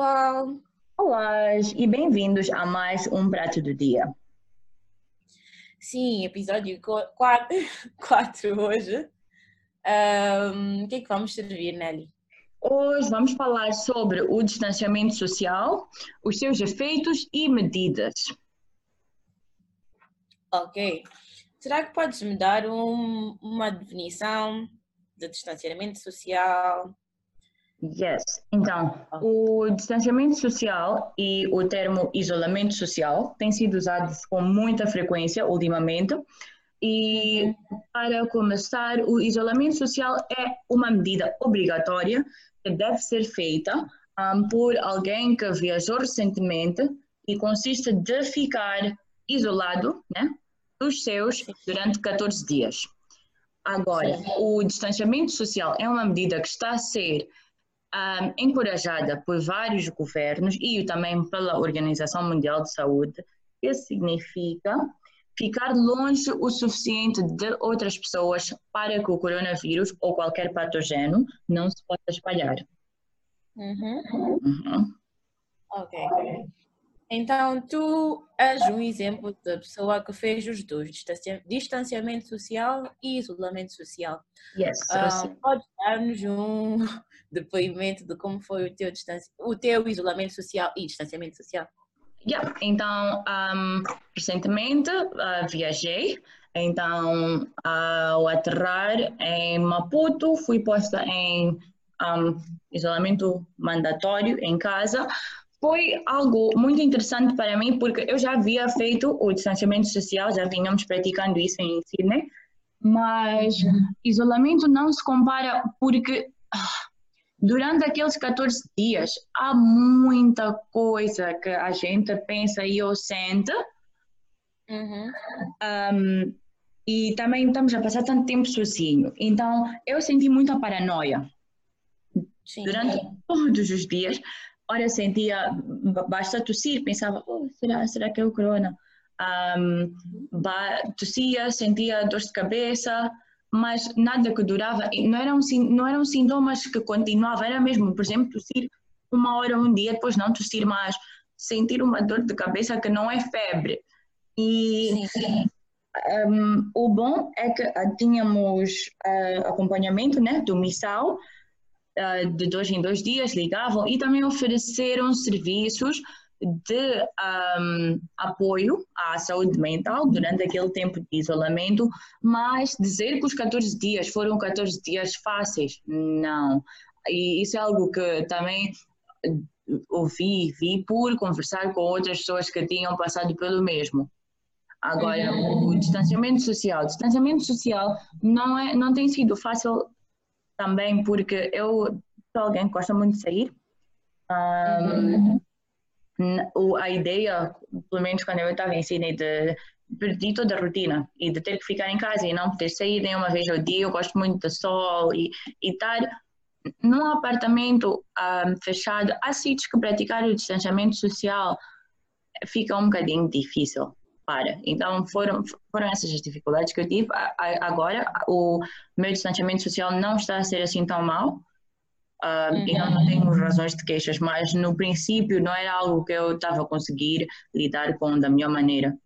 Olá, pessoal! Olá e bem-vindos a mais um Prato do Dia. Sim, episódio 4 hoje. Um, o que é que vamos servir, Nelly? Hoje vamos falar sobre o distanciamento social, os seus efeitos e medidas. Ok. Será que podes me dar um, uma definição de distanciamento social? Yes. Então, o distanciamento social e o termo isolamento social têm sido usados com muita frequência ultimamente. E para começar, o isolamento social é uma medida obrigatória que deve ser feita um, por alguém que viajou recentemente e consiste de ficar isolado né, dos seus durante 14 dias. Agora, o distanciamento social é uma medida que está a ser um, encorajada por vários governos e também pela Organização Mundial de Saúde, que significa ficar longe o suficiente de outras pessoas para que o coronavírus ou qualquer patógeno não se possa espalhar. Uhum. Uhum. Ok. Então, tu és um exemplo da pessoa que fez os dois, distanciamento social e isolamento social. Yes, uh, pode dar-nos um depoimento de como foi o teu, o teu isolamento social e distanciamento social? Yeah. Então, um, recentemente uh, viajei, então ao aterrar em Maputo fui posta em um, isolamento mandatório em casa, foi algo muito interessante para mim, porque eu já havia feito o distanciamento social, já vínhamos praticando isso em Sydney, mas uhum. isolamento não se compara porque ah, durante aqueles 14 dias há muita coisa que a gente pensa e ou sente. Uhum. Um, e também estamos a passar tanto tempo sozinho. Então, eu senti muita paranoia. Sim. Durante todos os dias, Ora, sentia, basta tossir, pensava, oh, será, será que é o corona? Um, tossia, sentia dor de cabeça, mas nada que durava, não eram, não eram sintomas que continuavam, era mesmo, por exemplo, tossir uma hora, um dia, depois não tossir mais, sentir uma dor de cabeça que não é febre. E sim, sim. Um, o bom é que uh, tínhamos uh, acompanhamento né, do missal, ah, de dois em dois dias, ligavam e também ofereceram serviços de um, apoio à saúde mental durante aquele tempo de isolamento, mas dizer que os 14 dias foram 14 dias fáceis, não. E isso é algo que também ouvi, vi por conversar com outras pessoas que tinham passado pelo mesmo. Agora, o distanciamento social. O distanciamento social não, é, não tem sido fácil também porque eu sou alguém que gosta muito de sair. Um, uhum. A ideia, pelo menos quando eu estava em Sydney, de perder toda a rotina e de ter que ficar em casa e não poder sair nenhuma vez ao dia. Eu gosto muito do sol e, e estar num apartamento um, fechado. Há sítios que praticar o distanciamento social fica um bocadinho difícil para. Então foram, foram essas as dificuldades que eu tive. Agora o meu distanciamento social não está a ser assim tão mal. Uh, uhum. Então não tenho razões de queixas, mas no princípio não era algo que eu estava a conseguir lidar com da melhor maneira.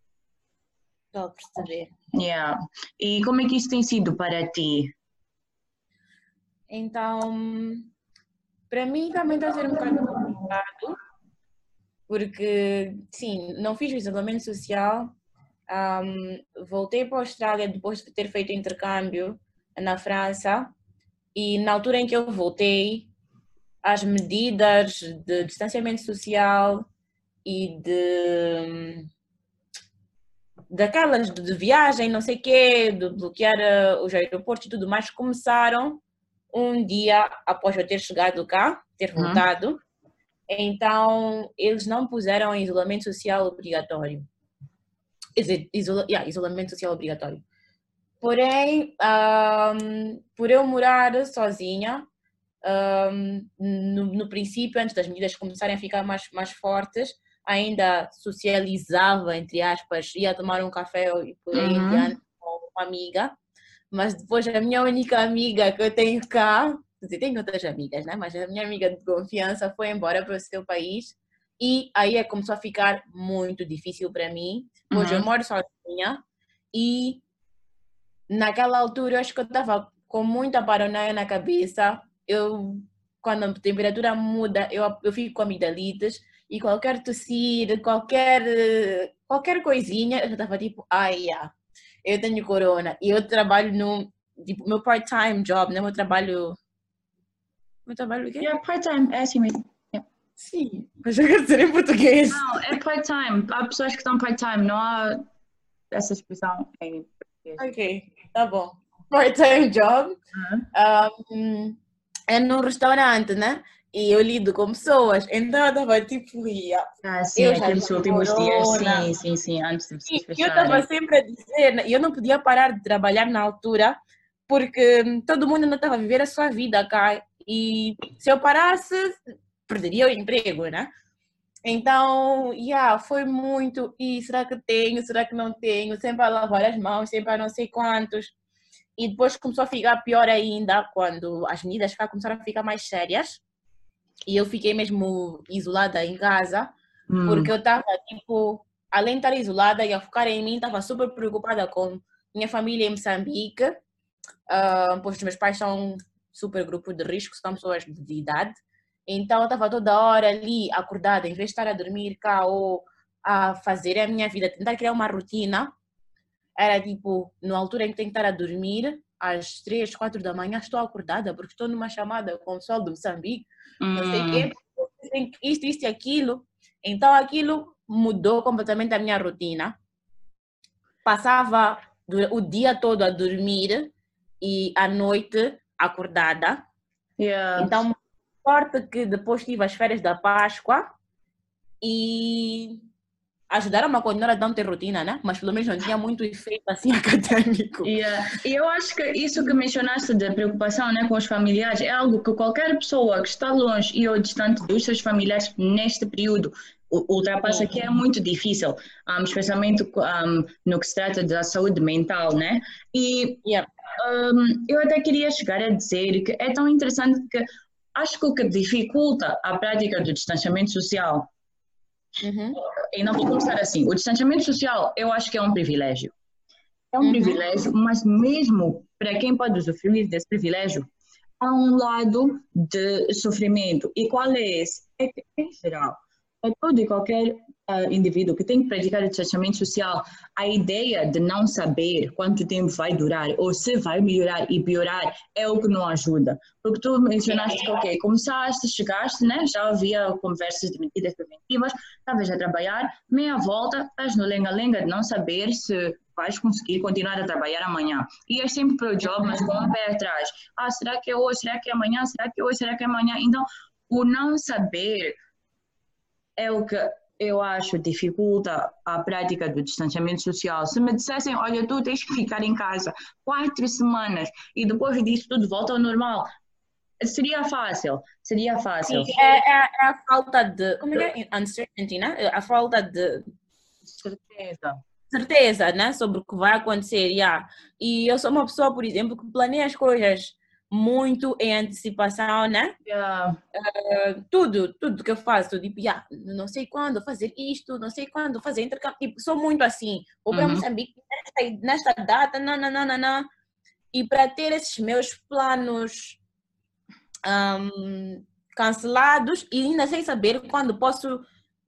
Estou a perceber. Yeah. E como é que isso tem sido para ti? Então, para mim também está a ser um bocado complicado, porque, sim, não fiz o isolamento social, um, voltei para a Austrália depois de ter feito intercâmbio na França, e na altura em que eu voltei, as medidas de distanciamento social e de daquelas de viagem, não sei o quê, de bloquear eh, os aeroportos e tudo mais, começaram um dia após eu ter chegado cá, ter uhum. voltado. Uhum. Então, eles não puseram isolamento social obrigatório. Isola, yeah, isolamento social obrigatório. Porém, um, por eu morar sozinha, um, no, no, princípio, antes das medidas começarem a ficar mais, mais fortes, ainda socializava, entre aspas, ia tomar um café e por aí uhum. com uma amiga. Mas depois a minha única amiga que eu tenho cá, dizer, tenho outras amigas, né? Mas a minha amiga de confiança foi embora para o seu país e aí é começou a ficar muito difícil para mim. Hoje uhum. eu moro sozinha e naquela altura eu acho que eu estava com muita paranoia na cabeça. Eu, quando a temperatura muda, eu, eu fico com amigdalites e qualquer tossir, qualquer, qualquer coisinha, eu estava tipo, ai, yeah, eu tenho corona. E eu trabalho no, tipo, meu part-time job, né? Meu trabalho... Meu trabalho o quê? Yeah, part-time, é assim mesmo. Sim, mas eu quero dizer em português. Não, é part-time. Há pessoas que estão part-time, não há essa expressão em português. Ok, tá bom. Part-time job. Uhum. Um, é num restaurante, né? E eu lido com pessoas, então eu estava tipo, ia. Ah, sim, eu aqueles últimos dias, sim, sim, sim, antes de vocês fecharem. Eu estava sempre a dizer, né, eu não podia parar de trabalhar na altura, porque todo mundo não estava a viver a sua vida cá. E se eu parasse, perderia o emprego, né? Então, yeah, foi muito. E será que tenho? Será que não tenho? Sempre a lavar as mãos, sempre a não sei quantos. E depois começou a ficar pior ainda quando as medidas começaram a ficar mais sérias. E eu fiquei mesmo isolada em casa, hum. porque eu estava, tipo, além de estar isolada e a focar em mim, estava super preocupada com minha família em Moçambique, uh, pois meus pais são super grupo de risco, são pessoas de idade. Então eu estava toda hora ali acordada, em vez de estar a dormir cá ou a fazer a minha vida, tentar criar uma rotina, era tipo, na altura em que tenho que estar a dormir, às três, quatro da manhã estou acordada porque estou numa chamada com o pessoal do Moçambique, hum. não sei o quê, hum. isto, isto e aquilo. Então aquilo mudou completamente a minha rotina. Passava o dia todo a dormir e à noite acordada. Yeah. Então sorte que depois tive as férias da Páscoa e ajudaram-me a continuar a não ter rotina, né? Mas pelo menos não tinha muito efeito assim acadêmico. Yeah. E eu acho que isso que mencionaste de preocupação né, com os familiares é algo que qualquer pessoa que está longe e ou distante dos seus familiares neste período ultrapassa que é muito difícil, um, especialmente um, no que se trata da saúde mental, né? E yeah. Um, eu até queria chegar a dizer que é tão interessante que acho que o que dificulta a prática do distanciamento social, uhum. e não vou começar assim, o distanciamento social eu acho que é um privilégio. É um uhum. privilégio, mas mesmo para quem pode usufruir desse privilégio, há um lado de sofrimento. E qual é esse? É que, em geral, para todo e qualquer uh, indivíduo que tem que praticar o distanciamento social, a ideia de não saber quanto tempo vai durar ou se vai melhorar e piorar é o que não ajuda. Porque tu mencionaste que, ok, começaste, chegaste, né? já havia conversas de medidas preventivas, estavas a trabalhar, meia volta, estás no lenga-lenga de não saber se vais conseguir continuar a trabalhar amanhã. Ias sempre para o job, mas com um pé atrás. Ah, será que é hoje? Será que é amanhã? Será que é hoje? Será que é amanhã? Então, o não saber é o que eu acho dificulta a prática do distanciamento social. Se me dissessem, olha, tu tens que ficar em casa quatro semanas e depois disso tudo volta ao normal, seria fácil, seria fácil. Sim, é, é, é, a falta de, como é que é? Uncertainty, né? A falta de certeza. Certeza, né? Sobre o que vai acontecer, yeah. E eu sou uma pessoa, por exemplo, que planeia as coisas muito em antecipação, né? Yeah. Uh, tudo, tudo que eu faço, tipo, yeah, não sei quando fazer isto, não sei quando fazer intercâmbio, tipo, sou muito assim. Vou para uhum. Moçambique nesta, nesta data, não, não, não, não, não. E para ter esses meus planos um, cancelados e ainda sem saber quando posso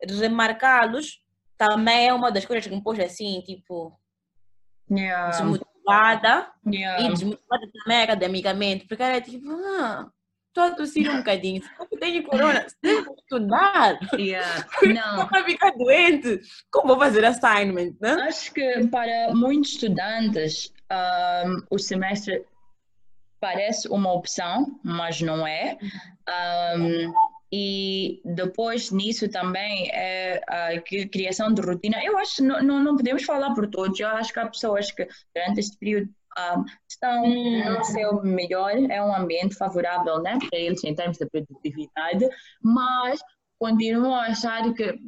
remarcá-los, também é uma das coisas que me pôs assim, tipo, yeah desmotivada yeah. e desmotivada também academicamente, porque era tipo, ah, estou a tossir um bocadinho, se tenho corona, devo estudar, yeah. não para ficar doente, como vou fazer assignment, né? Acho que para muitos estudantes um, o semestre parece uma opção, mas não é. Um, e depois nisso também é a criação de rotina. Eu acho que não, não podemos falar por todos, eu acho que há pessoas que durante este período um, estão no seu melhor, é um ambiente favorável né, para eles em termos de produtividade, mas continuo a achar que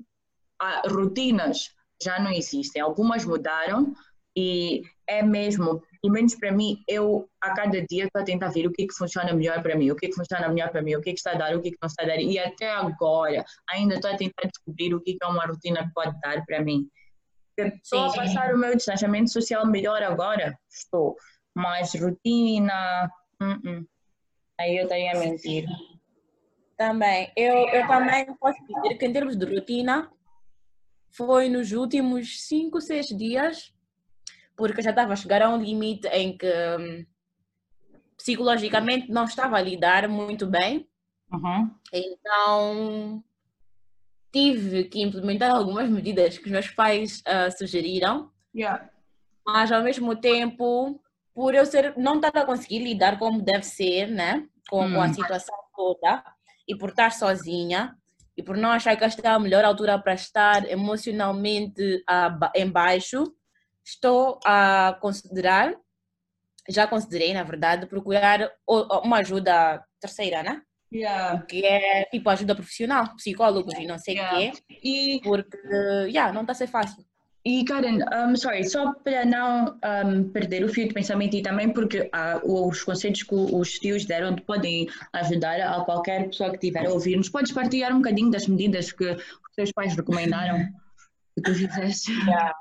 ah, rotinas já não existem, algumas mudaram e é mesmo, pelo menos para mim, eu a cada dia estou a tentar ver o que, que funciona melhor para mim, o que, que funciona melhor para mim, o que, que está a dar, o que, que não está a dar. E até agora ainda estou a tentar descobrir o que, que é uma rotina que pode dar para mim. Estou a passar o meu distanciamento social melhor agora, estou. Mas rotina, uh -uh. aí eu estaria a mentir. Também. Eu, eu também posso dizer que em termos de rotina, foi nos últimos 5, 6 dias, porque já estava a chegar a um limite em que hum, psicologicamente não estava a lidar muito bem. Uhum. Então tive que implementar algumas medidas que os meus pais uh, sugeriram. Yeah. Mas ao mesmo tempo, por eu ser, não estar a conseguir lidar como deve ser, né? Com, com a hum. situação toda e por estar sozinha, e por não achar que esta é a melhor altura para estar emocionalmente em baixo, estou a considerar, já considerei, na verdade, procurar uma ajuda terceira, né? Yeah. Que é tipo ajuda profissional, psicólogos e não sei o yeah. quê. E... Porque, yeah, não está a ser fácil. E Karen, um, sorry, só para não um, perder o fio de pensamento e também porque uh, os conselhos que os tios deram podem ajudar a qualquer pessoa que estiver a ouvir-nos. Podes partilhar um bocadinho das medidas que os teus pais recomendaram que tu fizeste? Yeah.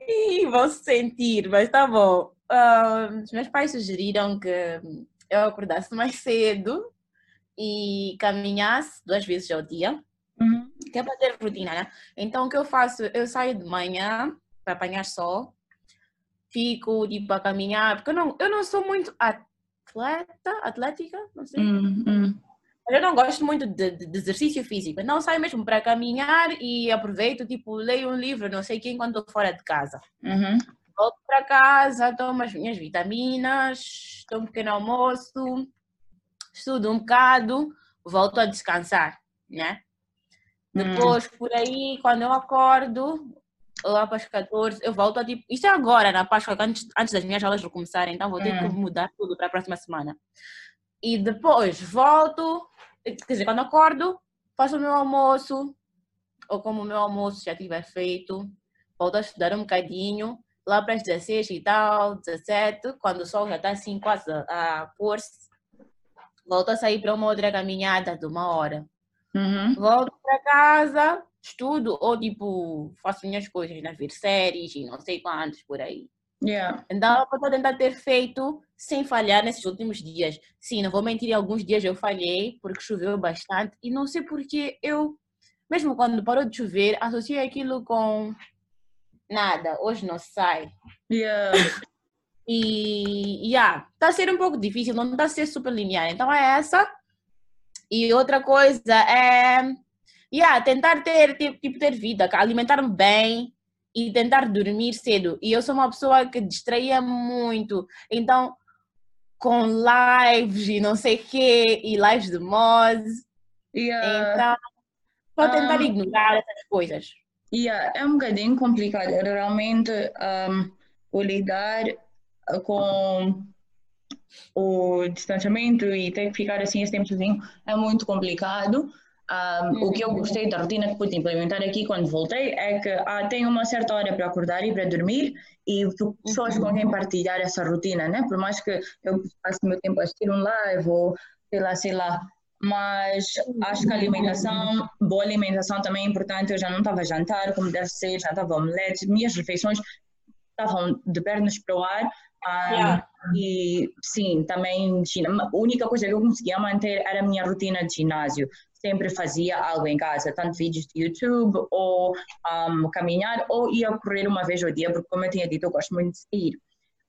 Ih, vou sentir, mas tá bom. Uh, os meus pais sugeriram que eu acordasse mais cedo e caminhasse duas vezes ao dia Uhum. Que é para ter rotina, né? Então, o que eu faço? Eu saio de manhã para apanhar sol, fico tipo a caminhar, porque eu não, eu não sou muito atleta, atlética, não sei. Uhum. Eu não gosto muito de, de, exercício físico, não saio mesmo para caminhar e aproveito, tipo, leio um livro, não sei o que, enquanto estou fora de casa. Uhum. Volto para casa, tomo as minhas vitaminas, tomo um pequeno almoço, estudo um bocado, volto a descansar, né? Depois, hum. por aí, quando eu acordo, lá para as 14, eu volto a tipo. Isto é agora, na Páscoa, antes, antes das minhas aulas começarem, então vou ter hum. que mudar tudo para a próxima semana. E depois volto, quer dizer, quando acordo, faço o meu almoço, ou como o meu almoço já tiver feito, volto a estudar um bocadinho, lá para as 16 e tal, 17, quando o sol já está assim quase a pôr-se, volto a sair para uma outra caminhada de uma hora. Uhum. Volto para casa, estudo ou tipo faço minhas coisas, né? ver séries e não sei quantos por aí. Yeah. Então, eu estou tentar ter feito sem falhar nesses últimos dias. Sim, não vou mentir, alguns dias eu falhei porque choveu bastante e não sei porque eu, mesmo quando parou de chover, associei aquilo com nada, hoje não sai. Yeah. E, yeah, está a ser um pouco difícil, não está a ser super linear. Então, é essa e outra coisa é yeah, tentar ter, tipo, tipo ter vida, alimentar-me bem e tentar dormir cedo. E eu sou uma pessoa que distraía muito. Então, com lives e não sei o quê, e lives de Moz. Yeah. Então, vou tentar um, ignorar essas coisas. Yeah, é um bocadinho complicado. Realmente, um, o lidar com o distanciamento e ter que ficar assim esse tempo sozinho é muito complicado. Um, o que eu gostei da rotina que pude implementar aqui quando voltei é que ah, tenho uma certa hora para acordar e para dormir e pessoas com quem partilhar essa rotina, né? Por mais que eu passe meu tempo a assistir um live ou sei lá, sei lá. Mas acho que a alimentação, boa alimentação também é importante. Eu já não estava a jantar como deve ser, já estava omelete. Minhas refeições estavam de pernas para o ar um, yeah. E sim, também a única coisa que eu conseguia manter era a minha rotina de ginásio. Sempre fazia algo em casa, tanto vídeos de YouTube, ou um, caminhar, ou ia correr uma vez ao dia, porque, como eu tinha dito, eu gosto muito de sair.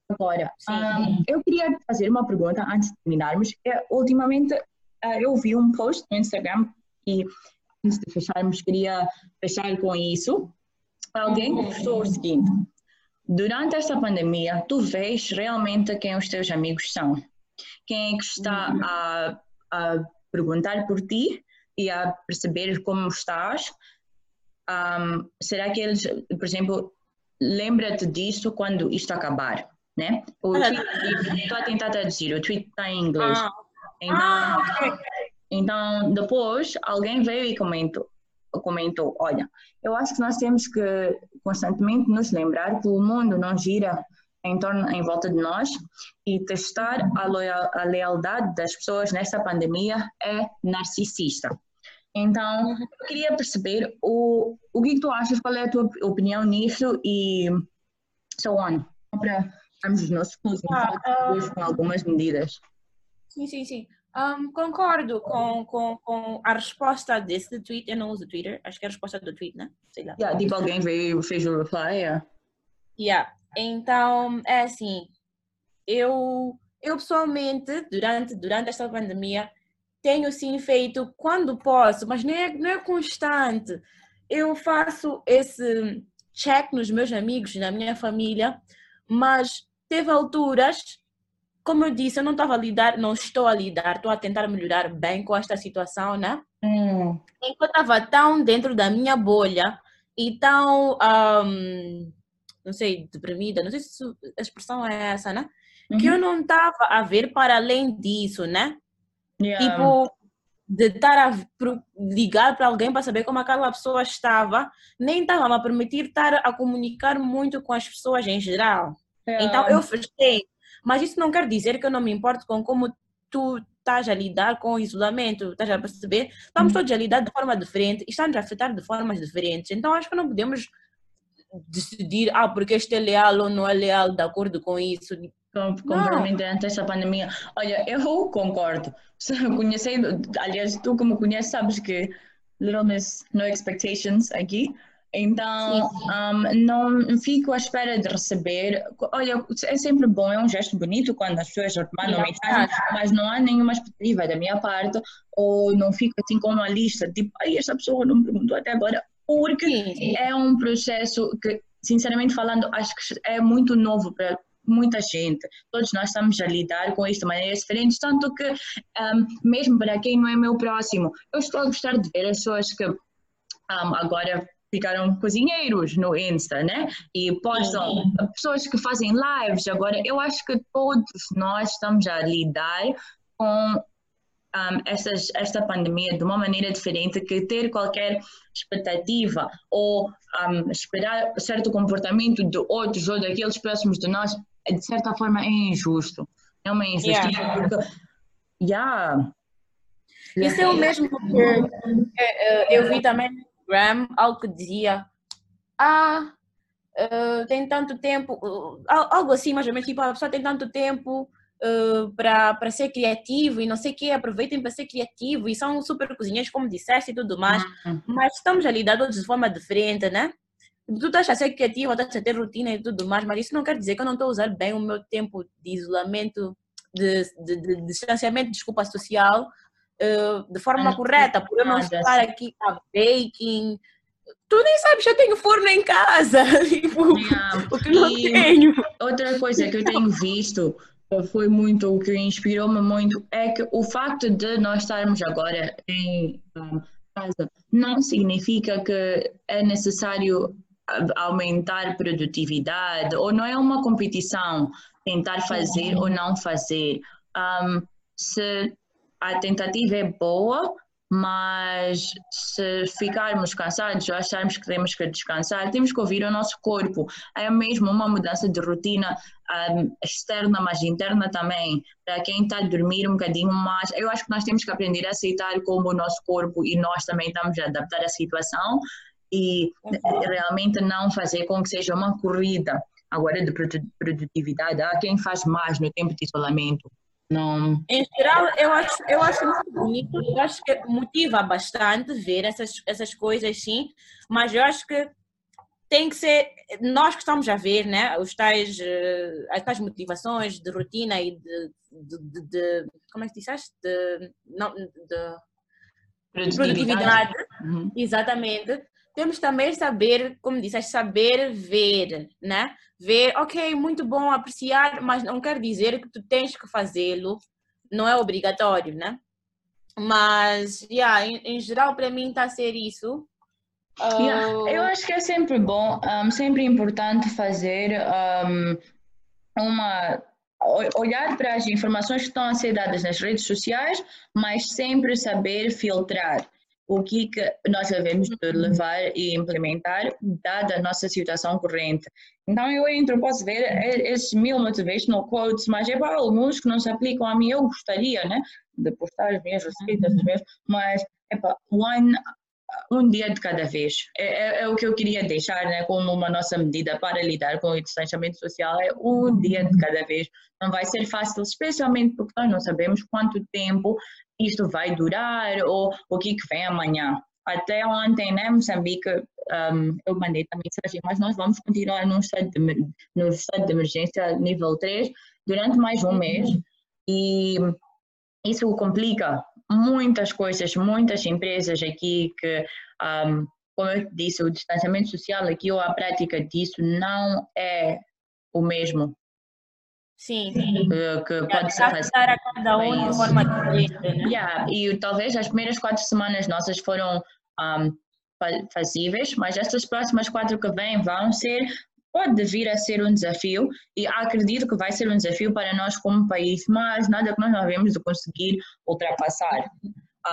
Agora, um, eu queria fazer uma pergunta antes de terminarmos. É, ultimamente, uh, eu vi um post no Instagram e, antes de fecharmos, queria fechar com isso. Alguém postou o seguinte: Durante esta pandemia, tu vês realmente quem os teus amigos são. Quem é que está uhum. a, a perguntar por ti e a perceber como estás. Um, será que eles, por exemplo, lembra-te disso quando isto acabar, né? O tweet, estou a tentar traduzir, o tweet está em inglês. Ah. Então, ah, okay. então, depois alguém veio e comentou, comentou, olha, eu acho que nós temos que constantemente nos lembrar que o mundo não gira em torno, em volta de nós e testar a, loyal, a lealdade das pessoas nesta pandemia é narcisista. Então, eu queria perceber o, o que tu achas, qual é a tua opinião nisso e so on, para darmos os nossos ah, uh, com algumas medidas. Sim, sim, sim. Um, concordo com, com, com a resposta desse tweet. Eu não uso Twitter, acho que é a resposta do tweet, né? Sei lá. Yeah, tipo, alguém veio, fez o reply, yeah. Yeah. Então, é assim, eu, eu pessoalmente, durante, durante esta pandemia, tenho sim feito quando posso, mas não é, não é constante. Eu faço esse check nos meus amigos, na minha família, mas teve alturas, como eu disse, eu não estava a lidar, não estou a lidar, estou a tentar melhorar bem com esta situação, né? Hum. Enquanto eu estava tão dentro da minha bolha e tão, um, não sei, deprimida, não sei se a expressão é essa, né? Uhum. Que eu não estava a ver para além disso, né? Yeah. Tipo, de estar a ligar para alguém para saber como aquela pessoa estava, nem estava a permitir estar a comunicar muito com as pessoas em geral. Yeah. Então eu fechei. Mas isso não quer dizer que eu não me importo com como tu estás a lidar com o isolamento, estás a perceber? Estamos uhum. todos a lidar de forma diferente e estamos a afetar de formas diferentes. Então acho que não podemos decidir, ah, porque este é leal ou não é leal de acordo com isso. Completamente durante essa pandemia. Olha, eu concordo. Conhecendo, aliás, tu como conheces, sabes que Little Miss No Expectations aqui. Então, um, não fico à espera de receber. Olha, é sempre bom, é um gesto bonito quando as pessoas mandam mensagem, mas não há nenhuma expectativa da minha parte, ou não fico assim com uma lista, tipo, ai, esta pessoa não me perguntou até agora, porque Sim. é um processo que, sinceramente falando, acho que é muito novo para muita gente. Todos nós estamos a lidar com isto de maneiras diferentes, tanto que, um, mesmo para quem não é meu próximo, eu estou a gostar de ver as pessoas que um, agora ficaram cozinheiros no Insta, né? E postam pessoas que fazem lives. Agora, eu acho que todos nós estamos a lidar com um, essas, esta pandemia de uma maneira diferente que ter qualquer expectativa ou um, esperar certo comportamento de outros ou daqueles próximos de nós de certa forma é injusto. É uma injustiça yeah. porque yeah. Isso é o mesmo que é, eu vi também no Instagram, algo que dizia ah, uh, tem tanto tempo, uh, algo assim mais ou menos, tipo, a pessoa tem tanto tempo uh, para ser criativo e não sei o que, aproveitem para ser criativo e são super cozinheiros, como disseste e tudo mais, uhum. mas estamos a lidar todos de forma diferente, né? Tu estás a ser criativa, estás a ter rotina e tudo mais, mas isso não quer dizer que eu não estou a usar bem o meu tempo de isolamento, de, de, de, de distanciamento, desculpa, social, uh, de forma correta, por eu não estar aqui a baking. Tu nem sabes que eu tenho forno em casa, tipo, yeah. o que não e tenho. Outra coisa que eu tenho visto foi muito o que inspirou-me muito é que o facto de nós estarmos agora em um, casa não significa que é necessário aumentar produtividade, ou não é uma competição tentar fazer ou não fazer. Um, se a tentativa é boa, mas se ficarmos cansados ou acharmos que temos que descansar, temos que ouvir o nosso corpo. É mesmo uma mudança de rotina um, externa, mas interna também. Para quem está a dormir um bocadinho mais, eu acho que nós temos que aprender a aceitar como o nosso corpo e nós também estamos a adaptar a situação e realmente não fazer com que seja uma corrida agora de produtividade. Há quem faz mais no tempo de isolamento. Não. Em geral, eu acho, eu acho muito bonito, eu acho que motiva bastante ver essas, essas coisas, sim, mas eu acho que tem que ser, nós que estamos a ver, né, os tais, eh, as tais motivações de rotina e de, de, de, de como é que disseste? De, não, de, produtividade, produtividade. Uhum. exatamente, temos também saber, como disse, saber ver, né? Ver, ok, muito bom apreciar, mas não quer dizer que tu tens que fazê-lo, não é obrigatório, né? Mas, yeah, em, em geral, para mim está a ser isso. Uh... Yeah, eu acho que é sempre bom, um, sempre importante fazer um, uma olhar para as informações que estão a ser dadas nas redes sociais, mas sempre saber filtrar o que, que nós devemos de levar e implementar, dada a nossa situação corrente. Então eu entro, posso ver esses mil motivational quotes, mas é para alguns que não se aplicam a mim, eu gostaria, né, de postar as minhas receitas, uhum. mas é para one um dia de cada vez. É, é, é, o que eu queria deixar né, como uma nossa medida para lidar com o distanciamento social, é um dia de cada vez. Não vai ser fácil, especialmente porque nós não sabemos quanto tempo isto vai durar ou o que, que vem amanhã. Até ontem, né, Moçambique, um, eu mandei também mensagem, mas nós vamos continuar no estado, de, no estado de emergência nível 3 durante mais um mês e isso complica muitas coisas, muitas empresas aqui que, um, como eu disse, o distanciamento social aqui ou a prática disso não é o mesmo. Sim, que, que pode ser fácil. a cada um de forma diferente. Né? Yeah, e talvez as primeiras quatro semanas nossas foram um, fazíveis, mas estas próximas quatro que vêm vão ser pode vir a ser um desafio e acredito que vai ser um desafio para nós como país, mas nada que nós não devemos de conseguir ultrapassar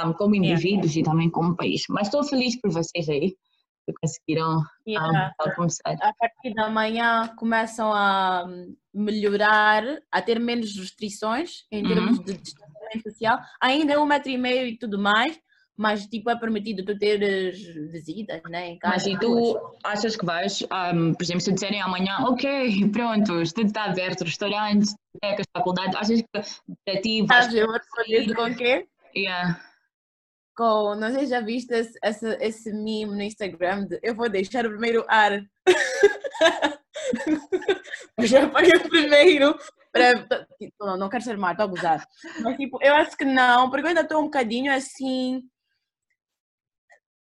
um, como indivíduos e também como país. Mas estou feliz por vocês aí que conseguiram yeah. um, começar. A partir da manhã começam a melhorar, a ter menos restrições em termos uhum. de distanciamento social, ainda um metro e meio e tudo mais, mas tipo é permitido tu teres visitas, né? Em casa, mas e tu achas que vais, um, por exemplo, se disserem amanhã, ok, pronto, tudo está aberto, restaurantes, bibliotecas, faculdades, achas que para ti vais... eu vou responder com o quê? Yeah. Com, não sei se já viste esse, esse, esse meme no Instagram de eu vou deixar o primeiro ar. eu já paguei o primeiro. Para, tipo, não, não quero ser má, estou a. Mas tipo, eu acho que não, porque eu ainda estou um bocadinho assim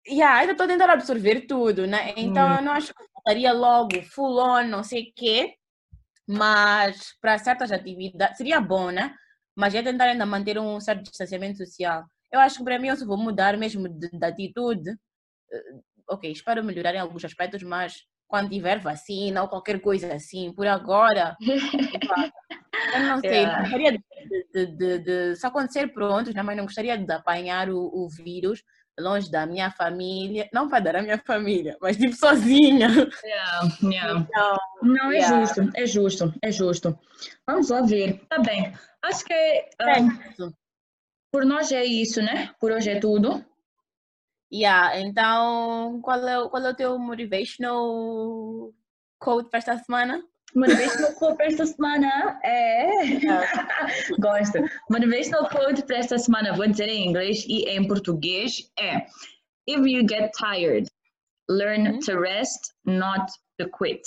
yeah, ainda estou a tentar absorver tudo, né? Então hum. eu não acho que estaria logo full on, não sei o quê, mas para certas atividades seria bom, né? Mas é tentar ainda manter um certo distanciamento social. Eu acho que para mim eu só vou mudar mesmo de, de atitude. Eh, ok, espero melhorar em alguns aspectos, mas quando tiver vacina ou qualquer coisa assim, por agora, eu não sei, yeah. gostaria de, de, de, de, se acontecer pronto, né? mas não gostaria de apanhar o, o vírus longe da minha família, não para dar a minha família, mas tipo sozinha. Yeah, yeah. Então, não, é yeah. justo, é justo, é justo. Vamos lá ver. Tá bem. Acho que um, por nós é isso, né? Por hoje é tudo. Yeah, então qual é, qual é o teu motivational quote para esta semana? Motivational quote para esta semana é. Gosto. Motivational quote para esta semana, vou dizer em inglês e em português, é: If you get tired, learn uhum. to rest, not to quit.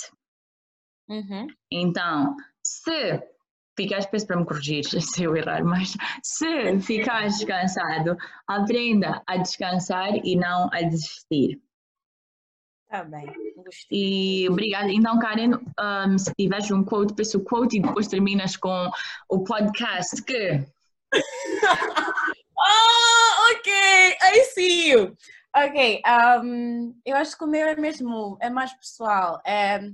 Uhum. Então, se ficares, peço para me corrigir se eu errar, mas se ficares cansado, aprenda a descansar e não a desistir. Tá bem, gostei. E obrigada. Então, Karen, um, se tiveres um quote, peço o quote e depois terminas com o podcast que. oh, ok, I see you. Ok, um, eu acho que o meu é mesmo, é mais pessoal. É,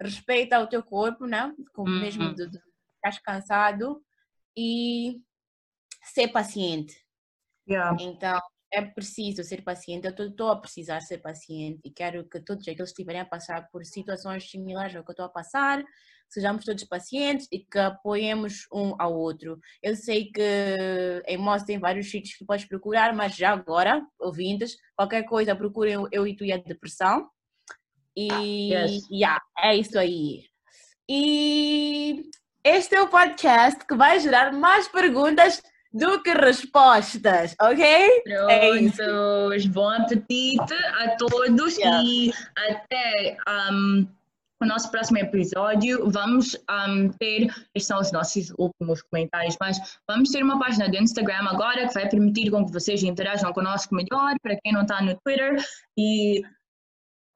respeita o teu corpo, né? Como uhum. mesmo de, de ficar cansado e ser paciente. Yeah. Então, é preciso ser paciente. Eu estou a precisar ser paciente e quero que todos aqueles que estiverem a passar por situações similares ao que eu estou a passar, sejamos todos pacientes e que apoiemos um ao outro. Eu sei que em Moz tem vários sítios que podes procurar, mas já agora, ouvintes, qualquer coisa procurem eu e tu e a depressão. E yes. yeah, é isso aí. E este é o podcast que vai gerar mais perguntas do que respostas, ok? Prontos, é bom apetite a todos yeah. e até um, o nosso próximo episódio vamos um, ter, estes são os nossos últimos comentários, mas vamos ter uma página do Instagram agora que vai permitir com que vocês interajam conosco melhor, para quem não está no Twitter e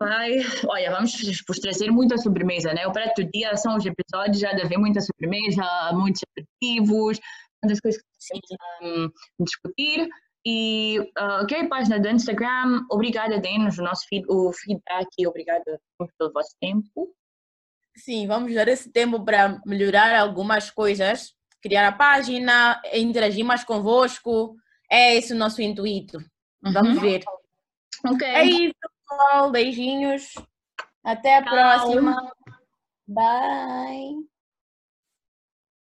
vai, olha, vamos vos trazer muita sobremesa, né? O prato do dia são os episódios, já deve haver muita sobremesa, muitos aperitivos, das coisas que precisam um, discutir. E, uh, ok, página do Instagram, obrigada, deem-nos o nosso feed, o feedback e obrigada pelo vosso tempo. Sim, vamos dar esse tempo para melhorar algumas coisas, criar a página, interagir mais convosco. É esse o nosso intuito. Uhum. Vamos ver. Ok. É isso, pessoal. Beijinhos. Até a Tchau. próxima. Bye.